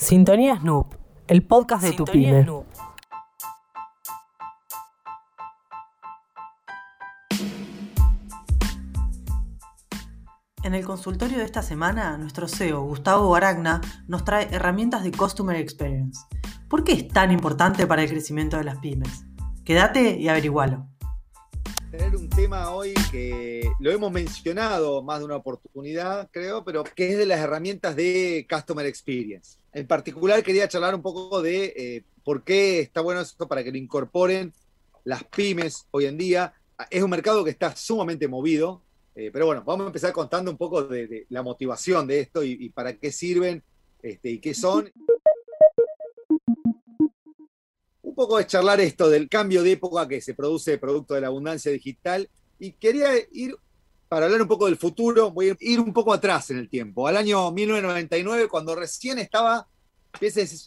Sintonía Snoop, el podcast de tu pyme. En el consultorio de esta semana, nuestro CEO, Gustavo Aragna, nos trae herramientas de Customer Experience. ¿Por qué es tan importante para el crecimiento de las pymes? Quédate y averigualo tener un tema hoy que lo hemos mencionado más de una oportunidad, creo, pero que es de las herramientas de Customer Experience. En particular quería charlar un poco de eh, por qué está bueno esto para que lo incorporen las pymes hoy en día. Es un mercado que está sumamente movido, eh, pero bueno, vamos a empezar contando un poco de, la motivación de esto y, para qué sirven este, y qué son poco de charlar esto del cambio de época que se produce producto de la abundancia digital y quería ir para hablar un poco del futuro, voy a ir un poco atrás en el tiempo, al año 1999, cuando recién estaba,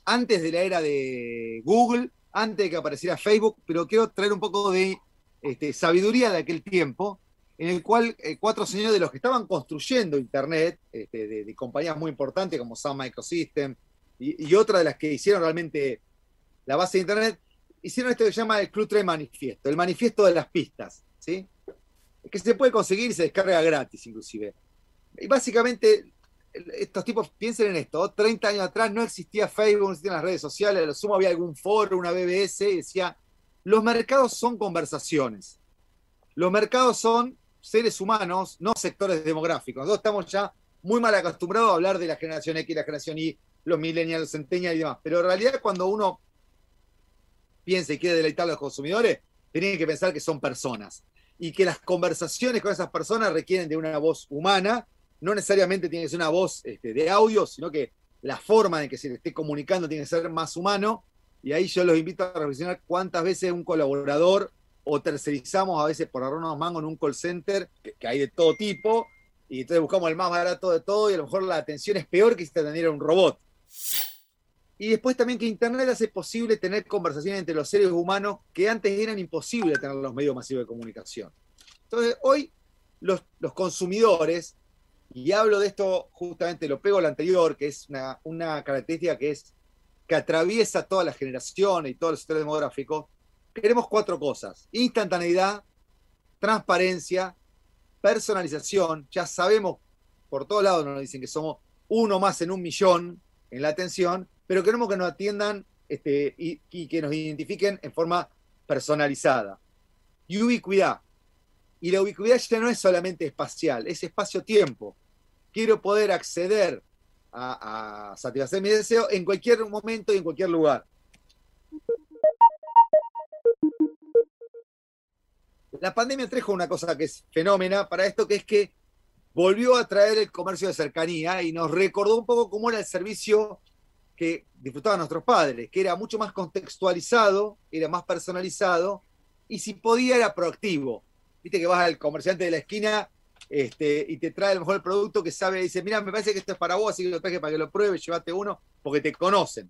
antes de la era de Google, antes de que apareciera Facebook, pero quiero traer un poco de este, sabiduría de aquel tiempo, en el cual eh, cuatro señores de los que estaban construyendo Internet, este, de, compañías muy importantes como Sun Microsystem y, y otra de las que hicieron realmente la base de Internet, hicieron esto que se llama el Club 3 Manifiesto, el manifiesto de las pistas, ¿sí? Que se puede conseguir y se descarga gratis, inclusive. Y básicamente, estos tipos, piensen en esto, 30 años atrás no existía Facebook, no existían las redes sociales, a lo sumo había algún foro, una BBS, y decía, los mercados son conversaciones. Los mercados son seres humanos, no sectores demográficos. Nosotros estamos ya muy mal acostumbrados a hablar de la generación X, la generación Y, los millennials, los centennials y demás. Pero en realidad cuando uno piensa y quiere deleitar a los consumidores, tienen que pensar que son personas y que las conversaciones con esas personas requieren de una voz humana, no necesariamente tiene que ser una voz este, de audio, sino que la forma en que se le esté comunicando tiene que ser más humano. Y ahí yo los invito a reflexionar cuántas veces un colaborador o tercerizamos a veces por ahorrarnos mangos en un call center, que, hay de todo tipo, y entonces buscamos el más barato de todo y a lo mejor la atención es peor que si te atendiera un robot. Y después también que Internet hace posible tener conversaciones entre los seres humanos que antes eran imposibles tener los medios masivos de comunicación. Entonces, hoy los, consumidores, y hablo de esto justamente, lo pego al anterior, que es una, una característica que es que atraviesa todas las generaciones y todo el sector demográfico, queremos cuatro cosas. Instantaneidad, transparencia, personalización. Ya sabemos, por todos lados nos dicen que somos uno más en un millón en la atención, pero queremos que nos atiendan este, y, que nos identifiquen en forma personalizada. Y ubicuidad. Y la ubicuidad ya no es solamente espacial, es espacio-tiempo. Quiero poder acceder a, satisfacer mi deseo en cualquier momento y en cualquier lugar. La pandemia trajo una cosa que es fenómena para esto, que es que volvió a traer el comercio de cercanía y nos recordó un poco cómo era el servicio que disfrutaban nuestros padres, que era mucho más contextualizado, era más personalizado, y si podía era proactivo. Viste que vas al comerciante de la esquina este, y te trae a lo mejor el producto que sabe, dice, mira, me parece que esto es para vos, así que lo traje para que lo pruebes, llévate uno, porque te conocen.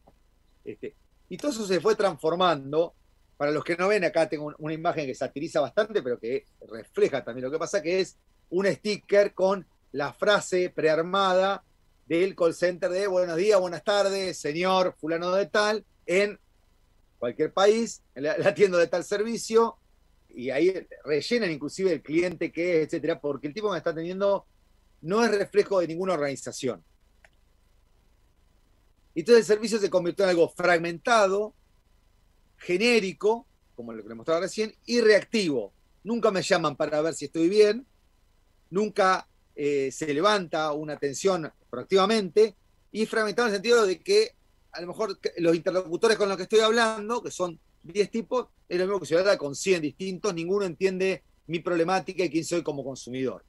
Este, y todo eso se fue transformando. Para los que no ven, acá tengo una imagen que satiriza bastante, pero que refleja también lo que pasa, que es un sticker con la frase prearmada del call center de buenos días, buenas tardes, señor fulano de tal, en cualquier país, la, tienda de tal servicio, y ahí rellenan inclusive el cliente que es, etcétera, porque el tipo que está teniendo no es reflejo de ninguna organización. Entonces el servicio se convirtió en algo fragmentado, genérico, como lo que le mostraba recién, y reactivo. Nunca me llaman para ver si estoy bien, nunca eh, se levanta una atención proactivamente y fragmentado en el sentido de que a lo mejor los interlocutores con los que estoy hablando, que son 10 tipos, es lo mismo que se habla con 100 distintos, ninguno entiende mi problemática y quién soy como consumidor.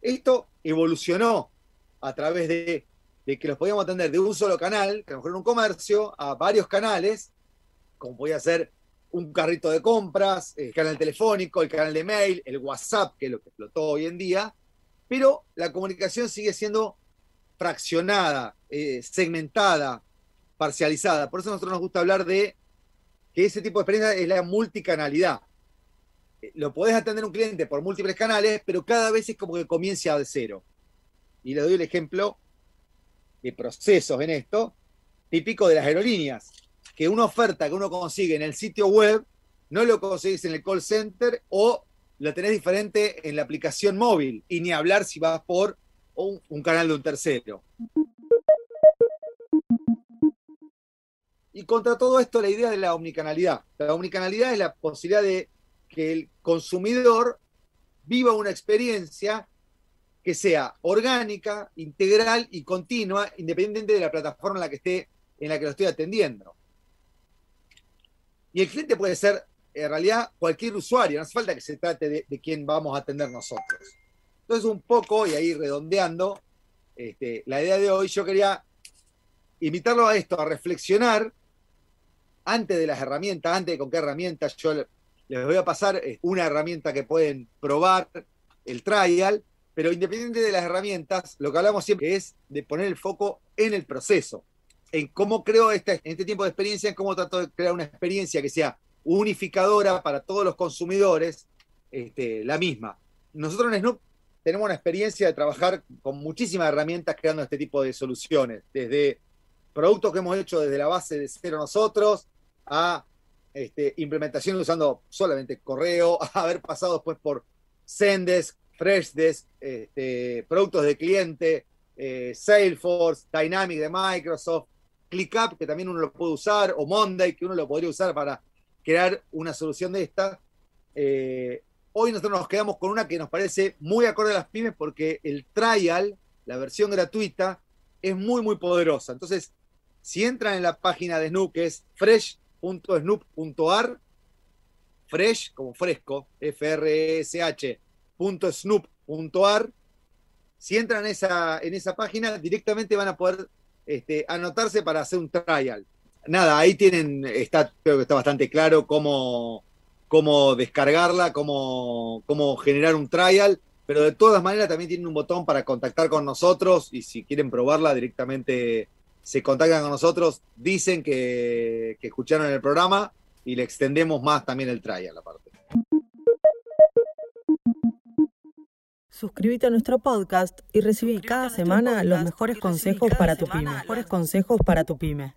Esto evolucionó a través de, de, que los podíamos atender de un solo canal, que a lo mejor en un comercio, a varios canales, como podía ser un carrito de compras, el canal telefónico, el canal de mail, el WhatsApp, que es lo que explotó hoy en día, pero la comunicación sigue siendo fraccionada, eh, segmentada, parcializada. Por eso a nosotros nos gusta hablar de que ese tipo de experiencia es la multicanalidad. Eh, lo podés atender un cliente por múltiples canales, pero cada vez es como que comienza de cero. Y le doy el ejemplo de procesos en esto, típico de las aerolíneas, que una oferta que uno consigue en el sitio web no lo conseguís en el call center o lo tenés diferente en la aplicación móvil, y ni hablar si vas por un, un canal de un tercero. Y contra todo esto, la idea de la omnicanalidad. La omnicanalidad es la posibilidad de que el consumidor viva una experiencia que sea orgánica, integral y continua, independiente de la plataforma en la que esté, en la que lo estoy atendiendo. Y el cliente puede ser, en realidad, cualquier usuario, no hace falta que se trate de, de quién vamos a atender nosotros. Entonces, un poco, y ahí redondeando, este, la idea de hoy, yo quería invitarlo a esto, a reflexionar antes de las herramientas, antes de con qué herramientas, yo les voy a pasar eh, una herramienta que pueden probar, el trial, pero independiente de las herramientas, lo que hablamos siempre es de poner el foco en el proceso, en cómo creo en este tiempo de experiencia, en cómo trato de crear una experiencia que sea unificadora para todos los consumidores, este, la misma. Nosotros en Snoop tenemos una experiencia de trabajar con muchísimas herramientas creando este tipo de soluciones, desde productos que hemos hecho desde la base de cero nosotros, a este, implementación usando solamente correo, a haber pasado después por Zendesk, Freshdesk, este, productos de cliente, eh, Salesforce, Dynamic de Microsoft, ClickUp, que también uno lo puede usar, o Monday, que uno lo podría usar para crear una solución de esta. Eh, hoy nosotros nos quedamos con una que nos parece muy acorde a las pymes porque el trial, la versión gratuita, es muy, muy poderosa. Entonces, si entran en la página de Snoop, que es fresh.snoop.ar, fresh como fresco, F-R-E-S-H, .snoop.ar, si entran en esa, en esa página, directamente van a poder este, anotarse para hacer un trial. Nada, ahí tienen, está, creo que está bastante claro cómo, cómo descargarla, cómo, cómo generar un trial, pero de todas maneras también tienen un botón para contactar con nosotros y si quieren probarla directamente se contactan con nosotros, dicen que, que escucharon el programa y le extendemos más también el trial aparte. Suscríbete a nuestro podcast y recibí cada semana los mejores consejos para tu pyme. Mejores consejos para tu pyme.